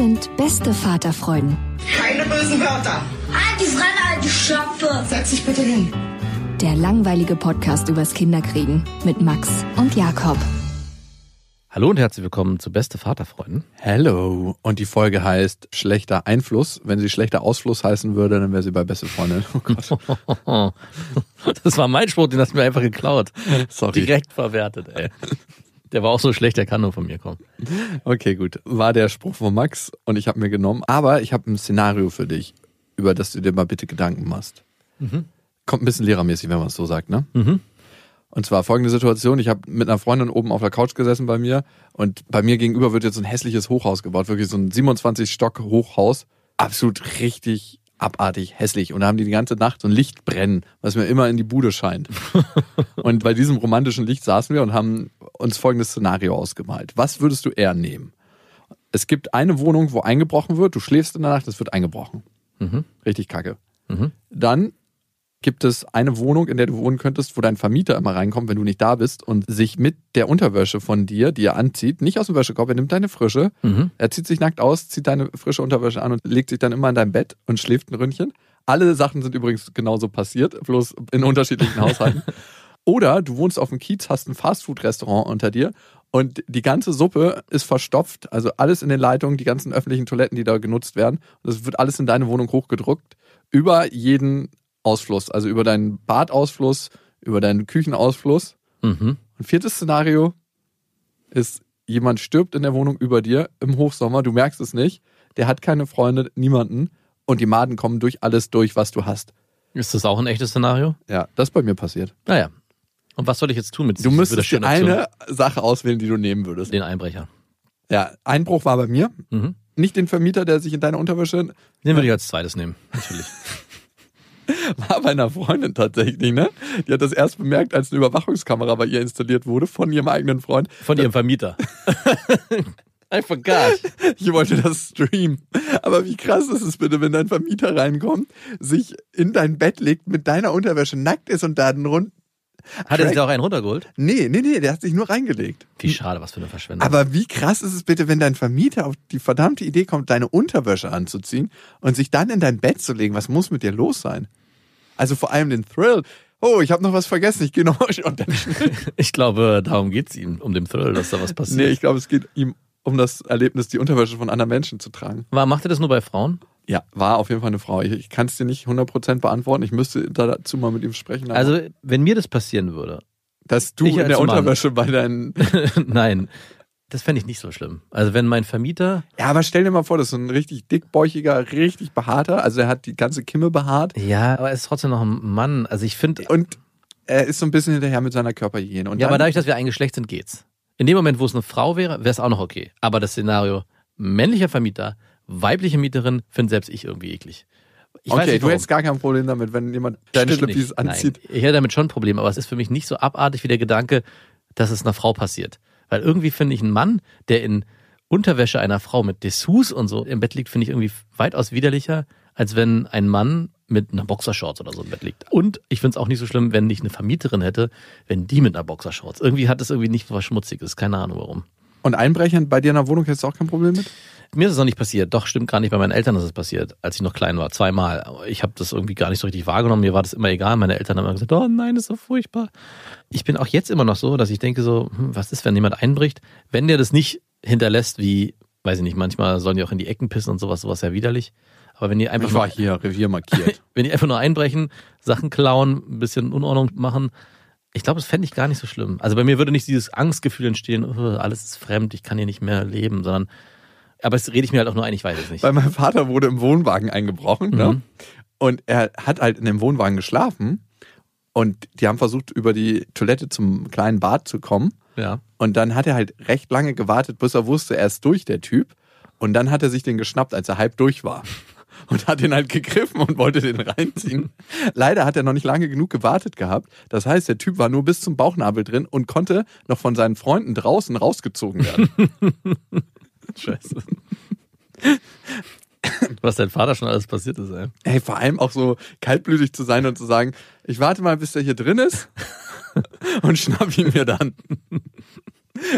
Sind beste Vaterfreuden. Keine bösen Wörter. Die Fremde, alte Schöpfe. Setz dich bitte hin. Der langweilige Podcast übers Kinderkriegen mit Max und Jakob. Hallo und herzlich willkommen zu Beste Vaterfreunden. Hello. Und die Folge heißt schlechter Einfluss. Wenn sie schlechter Ausfluss heißen würde, dann wäre sie bei beste Freundin. Oh Gott. Das war mein Spruch, den hast du mir einfach geklaut. Sorry. Direkt verwertet, ey. Der war auch so schlecht, der kann nur von mir kommen. Okay, gut. War der Spruch von Max und ich habe mir genommen. Aber ich habe ein Szenario für dich, über das du dir mal bitte Gedanken machst. Kommt ein bisschen lehrermäßig, wenn man es so sagt, ne? Mhm. Und zwar folgende Situation. Ich habe mit einer Freundin oben auf der Couch gesessen bei mir und bei mir gegenüber wird jetzt so ein hässliches Hochhaus gebaut. Wirklich so ein 27-Stock-Hochhaus. Absolut richtig abartig hässlich. Und da haben die die ganze Nacht so ein Licht brennen, was mir immer in die Bude scheint. und bei diesem romantischen Licht saßen wir und haben uns folgendes Szenario ausgemalt. Was würdest du eher nehmen? Es gibt eine Wohnung, wo eingebrochen wird. Du schläfst in der Nacht, es wird eingebrochen. Mhm. Richtig kacke. Mhm. Dann gibt es eine Wohnung, in der du wohnen könntest, wo dein Vermieter immer reinkommt, wenn du nicht da bist und sich mit der Unterwäsche von dir, die er anzieht, nicht aus dem Wäschekorb, er nimmt deine frische, Mhm. er zieht sich nackt aus, zieht deine frische Unterwäsche an und legt sich dann immer in dein Bett und schläft ein Ründchen. Alle Sachen sind übrigens genauso passiert, bloß in unterschiedlichen Haushalten. Oder du wohnst auf dem Kiez, hast ein Fastfood-Restaurant unter dir und die ganze Suppe ist verstopft, also alles in den Leitungen, die ganzen öffentlichen Toiletten, die da genutzt werden. Und das wird alles in deine Wohnung hochgedruckt, über jeden Ausfluss, also über deinen Badausfluss, über deinen Küchenausfluss. Mhm. Und viertes Szenario ist, jemand stirbt in der Wohnung über dir im Hochsommer, du merkst es nicht, der hat keine Freunde, niemanden und die Maden kommen durch alles durch, was du hast. Ist das auch ein echtes Szenario? Ja, das ist bei mir passiert. Naja. Und was soll ich jetzt tun mit Du müsstest dir eine Sache auswählen, die du nehmen würdest. Den Einbrecher. Ja, Einbruch war bei mir. Mhm. Nicht den Vermieter, der sich in deine Unterwäsche Den würde ich als zweites nehmen, natürlich. war bei einer Freundin tatsächlich, ne? Die hat das erst bemerkt, als eine Überwachungskamera bei ihr installiert wurde von ihrem eigenen Freund. Von ihrem Vermieter. I forgot. Ich wollte das streamen. Aber wie krass ist es bitte, wenn dein Vermieter reinkommt, sich in dein Bett legt, mit deiner Unterwäsche nackt ist und da rund. Hat er sich da auch einen runtergeholt? Nee, nee, nee, der hat sich nur reingelegt. Wie schade, was für eine Verschwendung. Aber wie krass ist es bitte, wenn dein Vermieter auf die verdammte Idee kommt, deine Unterwäsche anzuziehen und sich dann in dein Bett zu legen? Was muss mit dir los sein? Also vor allem den Thrill. Oh, ich habe noch was vergessen. Ich gehe noch und dann ich glaube, darum geht's ihm, um den Thrill, dass da was passiert. Nee, ich glaube, es geht ihm um das Erlebnis, die Unterwäsche von anderen Menschen zu tragen. War, macht er das nur bei Frauen? Ja, war auf jeden Fall eine Frau. Ich, ich kann es dir nicht 100% beantworten. Ich müsste dazu mal mit ihm sprechen. Also, wenn mir das passieren würde, dass du in der Mann- Unterwäsche bei deinen. nein, das fände ich nicht so schlimm. Also, wenn mein Vermieter, Ja, aber stell dir mal vor, das ist ein richtig dickbäuchiger, richtig behaarter. Also er hat die ganze Kimme behaart ja, aber er ist trotzdem noch ein Mann. Also, ich finde, und er ist so ein bisschen hinterher mit seiner Körperhygiene. Und ja, aber dadurch, dass wir ein Geschlecht sind, geht's. In dem Moment, wo es eine Frau wäre, wäre es auch noch okay. Aber das Szenario männlicher Vermieter, weibliche Mieterin, finde selbst ich irgendwie eklig. Ich weiß okay, du hättest gar kein Problem damit, wenn jemand deine nicht. anzieht. Nein, ich hätte damit schon ein Problem, aber es ist für mich nicht so abartig wie der Gedanke, dass es einer Frau passiert. Weil irgendwie finde ich einen Mann, der in Unterwäsche einer Frau mit Dessous und so im Bett liegt, finde ich irgendwie weitaus widerlicher, als wenn ein Mann mit einer Boxershorts oder so im Bett liegt. Und ich finde es auch nicht so schlimm, wenn ich eine Vermieterin hätte, wenn die mit einer Boxershorts. Irgendwie hat es irgendwie nicht was Schmutziges, keine Ahnung warum. Und Einbrechern bei dir in der Wohnung hättest du auch kein Problem mit? Mir ist es noch nicht passiert. Doch, stimmt gar nicht. Bei meinen Eltern ist es passiert, als ich noch klein war. Zweimal. Ich habe das irgendwie gar nicht so richtig wahrgenommen. Mir war das immer egal. Meine Eltern haben immer gesagt, oh nein, das ist so furchtbar. Ich bin auch jetzt immer noch so, dass ich denke so, hm, was ist, wenn jemand einbricht? Wenn der das nicht hinterlässt, wie, weiß ich nicht, manchmal sollen die auch in die Ecken pissen und sowas, sowas ja widerlich. Aber wenn die einfach Ich nur, war hier, Revier markiert. wenn die einfach nur einbrechen, Sachen klauen, ein bisschen Unordnung machen, ich glaube, das fände ich gar nicht so schlimm. Also bei mir würde nicht dieses Angstgefühl entstehen, oh, alles ist fremd, ich kann hier nicht mehr leben, sondern, aber es rede ich mir halt auch nur ein, ich weiß es nicht. Bei meinem Vater wurde im Wohnwagen eingebrochen, ne? Mhm. Und er hat halt in dem Wohnwagen geschlafen. Und die haben versucht, über die Toilette zum kleinen Bad zu kommen. Ja. Und dann hat er halt recht lange gewartet, bis er wusste, er ist durch, der Typ. Und dann hat er sich den geschnappt, als er halb durch war. Und hat den halt gegriffen und wollte den reinziehen. Leider hat er noch nicht lange genug gewartet gehabt. Das heißt, der Typ war nur bis zum Bauchnabel drin und konnte noch von seinen Freunden draußen rausgezogen werden. Scheiße. Was dein Vater schon alles passiert ist, ey. Ey, vor allem auch so kaltblütig zu sein und zu sagen, ich warte mal, bis der hier drin ist und schnapp ihn mir dann.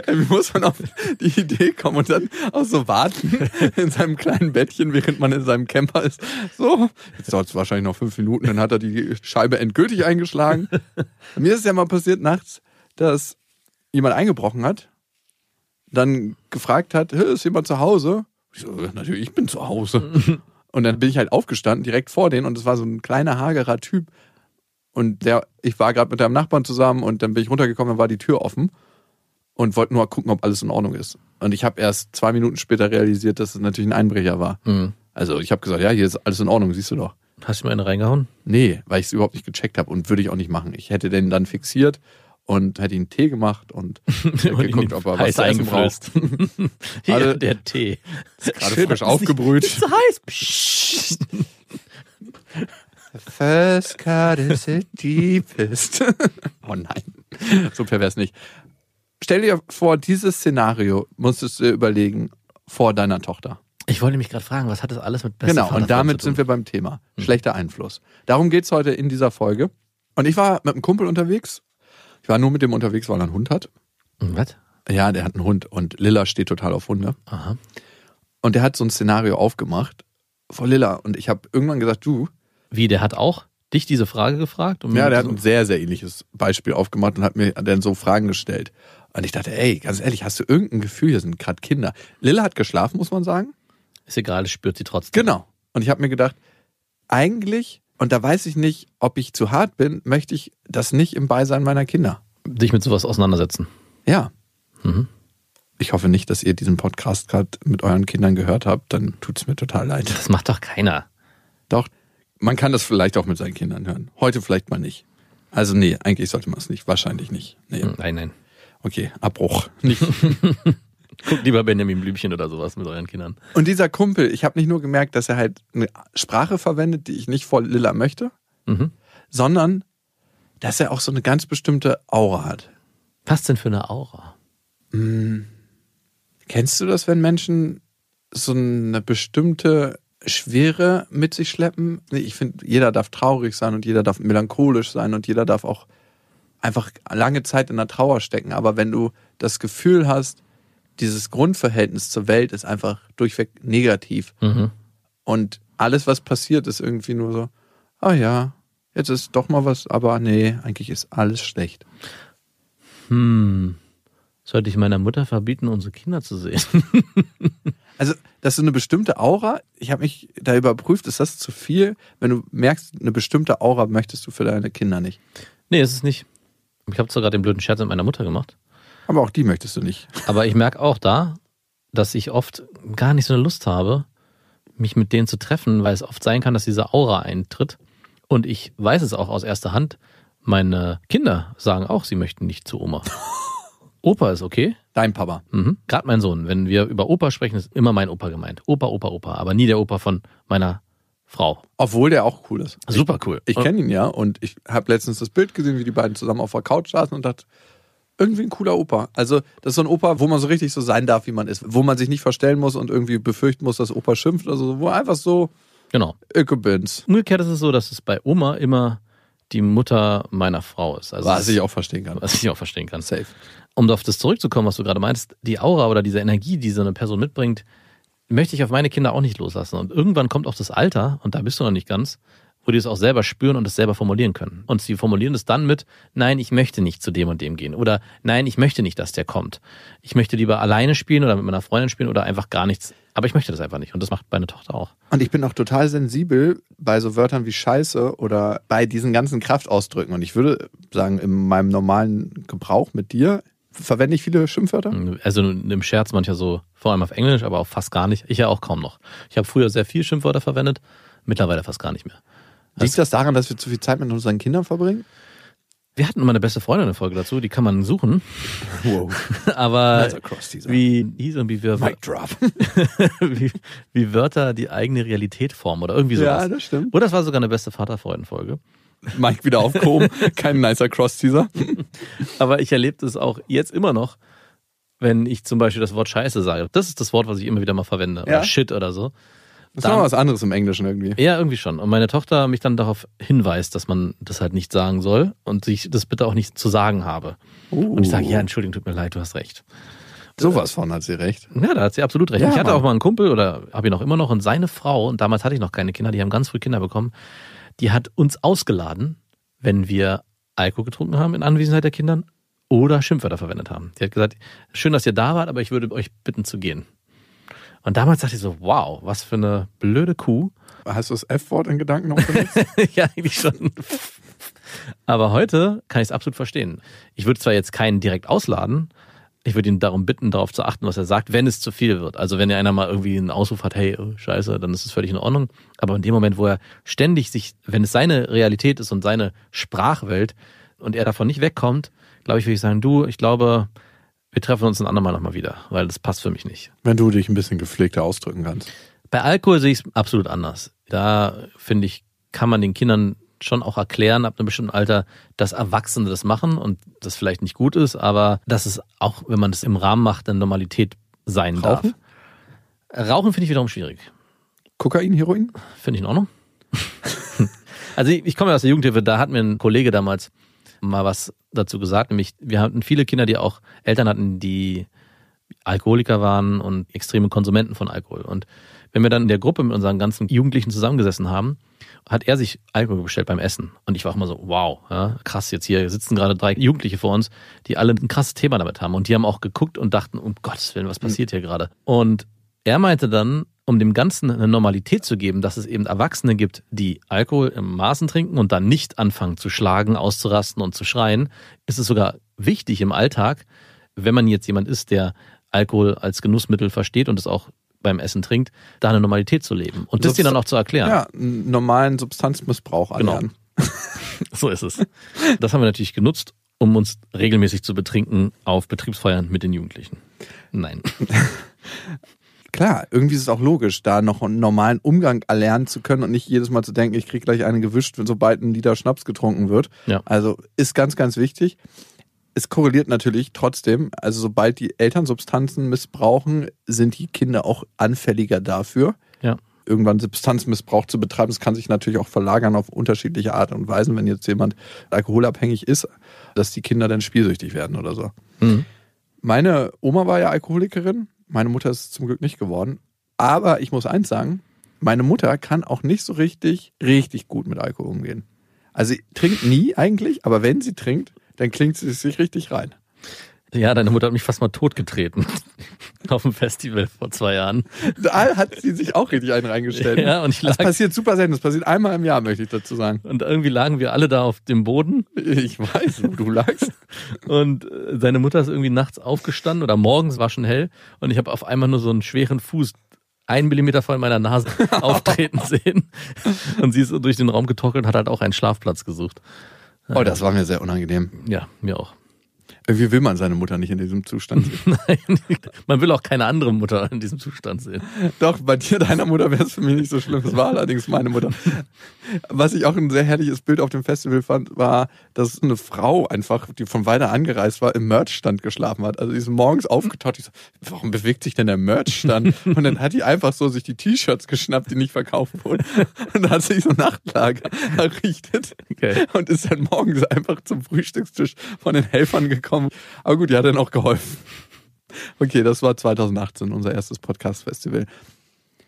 Ey, Wie muss man auf die Idee kommen und dann auch so warten in seinem kleinen Bettchen, während man in seinem Camper ist. So, jetzt dauert es wahrscheinlich noch fünf Minuten, dann hat er die Scheibe endgültig eingeschlagen. Mir ist es ja mal passiert nachts, dass jemand eingebrochen hat, dann gefragt hat, "Hä, ist jemand zu Hause? Ich so, "Ja, natürlich, ich bin zu Hause. Und dann bin ich halt aufgestanden, direkt vor denen, und es war so ein kleiner, hagerer Typ. Und der, ich war gerade mit einem Nachbarn zusammen und dann bin ich runtergekommen, dann war die Tür offen und wollte nur gucken, ob alles in Ordnung ist. Und ich habe erst zwei Minuten später realisiert, dass es natürlich ein Einbrecher war. Mhm. Also ich habe gesagt, ja, hier ist alles in Ordnung, siehst du doch. Hast du mir eine reingehauen? Nee, weil ich es überhaupt nicht gecheckt habe und würde ich auch nicht machen. Ich hätte den dann fixiert und hätte ihn Tee gemacht und geguckt, ob er was zu essen braucht. Hier, Alle- der Tee. Gerade Schön, frisch das ist nicht- aufgebrüht. Nicht so heiß. Psst. First cut is the deepest. oh nein, so pervers nicht. Stell dir vor, dieses Szenario musstest du dir überlegen vor deiner Tochter. Ich wollte mich gerade fragen, was hat das alles mit bester genau, Vaterfreund und damit zu sind wir beim Thema. Schlechter Einfluss. Darum geht's heute in dieser Folge. Und ich war mit einem Kumpel unterwegs. Ich war nur mit dem unterwegs, weil er einen Hund hat. Hm, Was? Ja, der hat einen Hund und Lilla steht total auf Hunde. Aha. Und der hat so ein Szenario aufgemacht vor Lilla. Und ich habe irgendwann gesagt, du, Wie, der hat auch dich diese Frage gefragt? Ja, der hat so- ein sehr, sehr ähnliches Beispiel aufgemacht und hat mir dann so Fragen gestellt. Und ich dachte, ey, ganz ehrlich, hast du irgendein Gefühl? Hier sind gerade Kinder. Lilla hat geschlafen, muss man sagen. Ist egal, das spürt sie trotzdem. Genau. Und ich habe mir gedacht, eigentlich, und da weiß ich nicht, ob ich zu hart bin, möchte ich das nicht im Beisein meiner Kinder. Dich mit sowas auseinandersetzen. Ja. Mhm. Ich hoffe nicht, dass ihr diesen Podcast gerade mit euren Kindern gehört habt. Dann tut's mir total leid. Das macht doch keiner. Doch, man kann das vielleicht auch mit seinen Kindern hören. Heute vielleicht mal nicht. Also nee, eigentlich sollte man es nicht. Wahrscheinlich nicht. Nee. Hm, Nein, nein. Okay, Abbruch. Nicht. Guckt lieber Benjamin Blümchen oder sowas mit euren Kindern. Und dieser Kumpel, ich habe nicht nur gemerkt, dass er halt eine Sprache verwendet, die ich nicht vor Lilla möchte, Mhm. sondern dass er auch so eine ganz bestimmte Aura hat. Was denn für eine Aura? Kennst du das, wenn Menschen so eine bestimmte Schwere mit sich schleppen? Ich finde, jeder darf traurig sein und jeder darf melancholisch sein und jeder darf auch einfach lange Zeit in der Trauer stecken. Aber wenn du das Gefühl hast, dieses Grundverhältnis zur Welt ist einfach durchweg negativ Mhm. und alles, was passiert, ist irgendwie nur so, ah ja, jetzt ist doch mal was, aber nee, eigentlich ist alles schlecht. Hm. Sollte ich meiner Mutter verbieten, unsere Kinder zu sehen? Also, das ist eine bestimmte Aura. Ich habe mich da überprüft, ist das zu viel? Wenn du merkst, eine bestimmte Aura möchtest du für deine Kinder nicht. nee, ist es nicht. Ich habe zwar gerade den blöden Scherz mit meiner Mutter gemacht, Aber auch die möchtest du nicht. aber ich merke auch da, dass ich oft gar nicht so eine Lust habe, mich mit denen zu treffen, weil es oft sein kann, dass diese Aura eintritt. Und ich weiß es auch aus erster Hand. Meine Kinder sagen auch, sie möchten nicht zu Oma. Opa ist okay. Dein Papa. Mhm. Gerade mein Sohn. Wenn wir über Opa sprechen, ist immer mein Opa gemeint. Opa, Opa, Opa. Aber nie der Opa von meiner Frau. Obwohl der auch cool ist. Super cool. Ich kenne ihn ja und ich habe letztens das Bild gesehen, wie die beiden zusammen auf der Couch saßen und dachte, irgendwie ein cooler Opa. Also, das ist so ein Opa, wo man so richtig so sein darf, wie man ist. Wo man sich nicht verstellen muss und irgendwie befürchten muss, dass Opa schimpft. Also, wo einfach so, Genau. ich bin's. Umgekehrt ist es so, dass es bei Oma immer die Mutter meiner Frau ist. Also Was ich auch verstehen kann. was ich auch verstehen kann. Safe. Um auf das zurückzukommen, was du gerade meinst, die Aura oder diese Energie, die so eine Person mitbringt, möchte ich auf meine Kinder auch nicht loslassen. Und irgendwann kommt auch das Alter, und da bist du noch nicht ganz, wo die es auch selber spüren und es selber formulieren können. Und sie formulieren es dann mit, nein, ich möchte nicht zu dem und dem gehen. Oder nein, ich möchte nicht, dass der kommt. Ich möchte lieber alleine spielen oder mit meiner Freundin spielen oder einfach gar nichts. Aber ich möchte das einfach nicht. Und das macht meine Tochter auch. Und ich bin auch total sensibel bei so Wörtern wie Scheiße oder bei diesen ganzen Kraftausdrücken. Und ich würde sagen, in meinem normalen Gebrauch mit dir verwende ich viele Schimpfwörter. Also im Scherz manchmal so, vor allem auf Englisch, aber auch fast gar nicht. Ich ja auch kaum noch. Ich habe früher sehr viel Schimpfwörter verwendet, mittlerweile fast gar nicht mehr. Liegt das daran, dass wir zu viel Zeit mit unseren Kindern verbringen? Wir hatten mal eine beste Freundin eine Folge dazu, die kann man suchen. Wow. Aber wie hieß und wie wir Mic drop. wie, wie Wörter die eigene Realität formen oder irgendwie sowas. Ja, das stimmt. Oder das war sogar eine beste Vaterfreuden-Folge. Mike wieder aufgehoben. Kein nicer Cross-Teaser. Aber ich erlebe das auch jetzt immer noch, wenn ich zum Beispiel das Wort Scheiße sage. Das ist das Wort, was ich immer wieder mal verwende. Oder Ja? Shit oder so. Das ist noch was anderes im Englischen irgendwie. Ja, irgendwie schon. Und meine Tochter mich dann darauf hinweist, dass man das halt nicht sagen soll und sich das bitte auch nicht zu sagen habe. Und ich sage, ja, Entschuldigung, tut mir leid, du hast recht. Sowas von hat sie recht. Ja, da hat sie absolut recht. Ja, ich hatte Mann. auch mal einen Kumpel oder habe ihn auch immer noch und seine Frau, und damals hatte ich noch keine Kinder, die haben ganz früh Kinder bekommen, die hat uns ausgeladen, wenn wir Alkohol getrunken haben in Anwesenheit der Kindern oder Schimpfwörter verwendet haben. Die hat gesagt, schön, dass ihr da wart, aber ich würde euch bitten zu gehen. Und damals dachte ich so, wow, was für eine blöde Kuh. Hast du das F-Wort in Gedanken noch benutzt? ja, eigentlich schon. Aber heute kann ich es absolut verstehen. Ich würde zwar jetzt keinen direkt ausladen, ich würde ihn darum bitten, darauf zu achten, was er sagt, wenn es zu viel wird. Also wenn einer mal irgendwie einen Ausruf hat, hey, oh, scheiße, dann ist es völlig in Ordnung. Aber in dem Moment, wo er ständig sich, wenn es seine Realität ist und seine Sprachwelt und er davon nicht wegkommt, glaube ich, würde ich sagen, du, ich glaube, wir treffen uns ein andermal nochmal wieder, weil das passt für mich nicht. Wenn du dich ein bisschen gepflegter ausdrücken kannst. Bei Alkohol sehe ich es absolut anders. Da finde ich, kann man den Kindern schon auch erklären ab einem bestimmten Alter, dass Erwachsene das machen und das vielleicht nicht gut ist, aber dass es auch, wenn man das im Rahmen macht, eine Normalität sein Rauchen? darf. Rauchen finde ich wiederum schwierig. Kokain, Heroin? Finde ich in Ordnung. also ich, ich komme ja aus der Jugendhilfe, da hat mir ein Kollege damals mal was dazu gesagt, nämlich wir hatten viele Kinder, die auch Eltern hatten, die Alkoholiker waren und extreme Konsumenten von Alkohol. Und wenn wir dann in der Gruppe mit unseren ganzen Jugendlichen zusammengesessen haben, hat er sich Alkohol bestellt beim Essen. Und ich war auch immer so, wow, ja, krass, jetzt hier sitzen gerade drei Jugendliche vor uns, die alle ein krasses Thema damit haben. Und die haben auch geguckt und dachten, um Gottes Willen, was passiert hier gerade? Und er meinte dann, um dem Ganzen eine Normalität zu geben, dass es eben Erwachsene gibt, die Alkohol im Maßen trinken und dann nicht anfangen zu schlagen, auszurasten und zu schreien, ist es sogar wichtig im Alltag, wenn man jetzt jemand ist, der Alkohol als Genussmittel versteht und es auch beim Essen trinkt, da eine Normalität zu leben und das denen dann auch zu erklären. Ja, einen normalen Substanzmissbrauch Genau. erlernen. So ist es. Das haben wir natürlich genutzt, um uns regelmäßig zu betrinken auf Betriebsfeiern mit den Jugendlichen. Nein. Klar, irgendwie ist es auch logisch, da noch einen normalen Umgang erlernen zu können und nicht jedes Mal zu denken, ich krieg gleich eine gewischt, wenn sobald ein Liter Schnaps getrunken wird. Ja. Also ist ganz, ganz wichtig. Es korreliert natürlich trotzdem, also sobald die Eltern Substanzen missbrauchen, sind die Kinder auch anfälliger dafür. Ja. Irgendwann Substanzmissbrauch zu betreiben, das kann sich natürlich auch verlagern auf unterschiedliche Art und Weisen, wenn jetzt jemand alkoholabhängig ist, dass die Kinder dann spielsüchtig werden oder so. Mhm. Meine Oma war ja Alkoholikerin, meine Mutter ist es zum Glück nicht geworden. Aber ich muss eins sagen, meine Mutter kann auch nicht so richtig, richtig gut mit Alkohol umgehen. Also sie trinkt nie eigentlich, aber wenn sie trinkt, dann klingt sie sich richtig rein. Ja, deine Mutter hat mich fast mal totgetreten. Auf dem Festival vor zwei Jahren. Da hat sie sich auch richtig einen reingestellt. Ja, und ich das lag, passiert super selten. Das passiert einmal im Jahr, möchte ich dazu sagen. und irgendwie lagen wir alle da auf dem Boden Ich weiß, wo du lagst. und äh, seine Mutter ist irgendwie nachts aufgestanden oder morgens war schon hell und ich habe auf einmal nur so einen schweren Fuß einen Millimeter vor meiner Nase auftreten sehen. Und sie ist so durch den Raum getorkelt und hat halt auch einen Schlafplatz gesucht. Oh, das war mir sehr unangenehm. Ja, mir auch. Irgendwie will man seine Mutter nicht in diesem Zustand sehen. Nein, man will auch keine andere Mutter in diesem Zustand sehen. Doch, bei dir, deiner Mutter, wäre es für mich nicht so schlimm. Es war allerdings meine Mutter. Was ich auch ein sehr herrliches Bild auf dem Festival fand, war, dass eine Frau einfach, die von weiter angereist war, im Merchstand geschlafen hat. Also die ist morgens aufgetaucht, die so, warum bewegt sich denn der Merchstand? Und dann hat die einfach so sich die T-Shirts geschnappt, die nicht verkauft wurden. Und dann hat sich so Nachtlager errichtet. Okay. Und ist dann morgens einfach zum Frühstückstisch von den Helfern gekommen. Aber gut, die hat dann auch geholfen. Okay, das war 2018, unser erstes Podcast-Festival.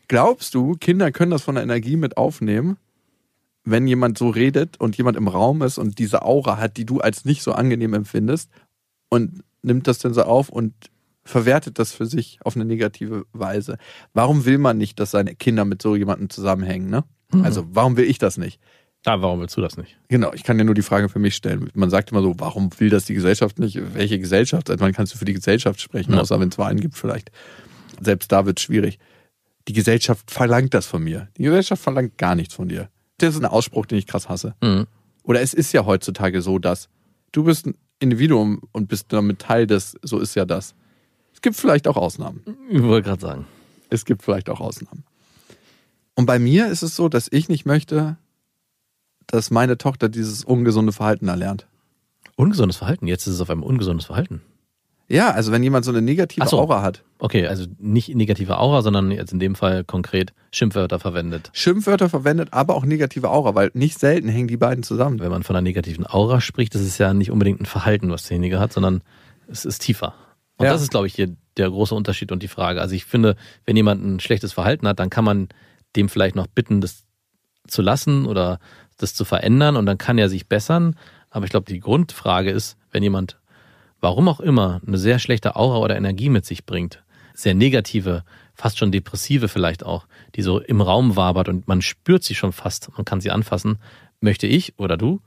Glaubst du, Kinder können das von der Energie mit aufnehmen, wenn jemand so redet und jemand im Raum ist und diese Aura hat, die du als nicht so angenehm empfindest und nimmt das dann so auf und verwertet das für sich auf eine negative Weise? Warum will man nicht, dass seine Kinder mit so jemandem zusammenhängen, ne? Also, warum will ich das nicht? Ah, warum willst du das nicht? Genau, ich kann ja nur die Frage für mich stellen. Man sagt immer so, warum will das die Gesellschaft nicht? Welche Gesellschaft? Seit wann kannst du für die Gesellschaft sprechen, Ja. außer wenn es Wahlen gibt vielleicht. Selbst da wird es schwierig. Die Gesellschaft verlangt das von mir. Die Gesellschaft verlangt gar nichts von dir. Das ist ein Ausspruch, den ich krass hasse. Mhm. Oder es ist ja heutzutage so, dass du bist ein Individuum und bist damit Teil des, so ist ja das. Es gibt vielleicht auch Ausnahmen. Ich wollte gerade sagen. Es gibt vielleicht auch Ausnahmen. Und bei mir ist es so, dass ich nicht möchte, dass meine Tochter dieses ungesunde Verhalten erlernt. Ungesundes Verhalten. Jetzt ist es auf einmal ungesundes Verhalten. Ja, also wenn jemand so eine negative so. Aura hat, Okay, also nicht negative Aura, sondern jetzt in dem Fall konkret Schimpfwörter verwendet. Schimpfwörter verwendet, aber auch negative Aura, weil nicht selten hängen die beiden zusammen. Wenn man von einer negativen Aura spricht, das ist ja nicht unbedingt ein Verhalten, was derjenige hat, sondern es ist tiefer. Und Ja. das ist, glaube ich, hier der große Unterschied und die Frage. Also ich finde, wenn jemand ein schlechtes Verhalten hat, dann kann man dem vielleicht noch bitten, das zu lassen oder das zu verändern und dann kann er sich bessern. Aber ich glaube, die Grundfrage ist, wenn jemand, warum auch immer, eine sehr schlechte Aura oder Energie mit sich bringt, sehr negative, fast schon depressive vielleicht auch, die so im Raum wabert und man spürt sie schon fast, man kann sie anfassen, möchte ich oder du,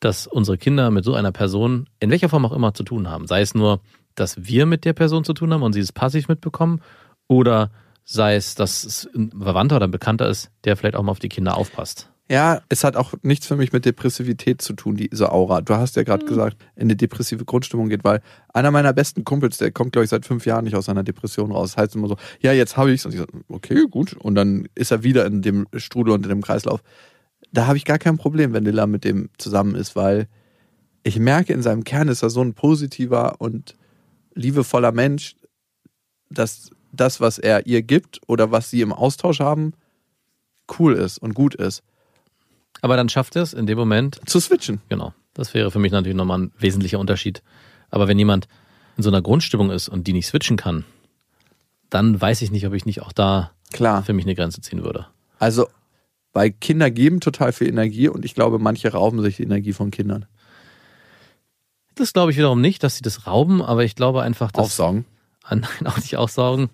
dass unsere Kinder mit so einer Person in welcher Form auch immer zu tun haben. Sei es nur, dass wir mit der Person zu tun haben und sie es passiv mitbekommen oder sei es, dass es ein Verwandter oder ein Bekannter ist, der vielleicht auch mal auf die Kinder aufpasst. Ja, es hat auch nichts für mich mit Depressivität zu tun, diese Aura. Du hast ja gerade gesagt, in eine depressive Grundstimmung geht, weil einer meiner besten Kumpels, der kommt, glaube ich, seit fünf Jahren nicht aus seiner Depression raus. Das heißt immer so, ja, jetzt habe ich's. Und ich so, okay, gut. Und dann ist er wieder in dem Strudel und in dem Kreislauf. Da habe ich gar kein Problem, wenn Lilla mit dem zusammen ist, weil ich merke, in seinem Kern ist er so ein positiver und liebevoller Mensch, dass das, was er ihr gibt oder was sie im Austausch haben, cool ist und gut ist. Aber dann schafft er es in dem Moment, Zu switchen. genau. Das wäre für mich natürlich nochmal ein wesentlicher Unterschied. Aber wenn jemand in so einer Grundstimmung ist und die nicht switchen kann, dann weiß ich nicht, ob ich nicht auch da Klar. für mich eine Grenze ziehen würde. Also, weil Kinder geben total viel Energie und ich glaube, manche rauben sich die Energie von Kindern. Das glaube ich wiederum nicht, dass sie das rauben, aber ich glaube einfach, dass Aufsaugen. Ah, Nein, auch nicht aussaugen.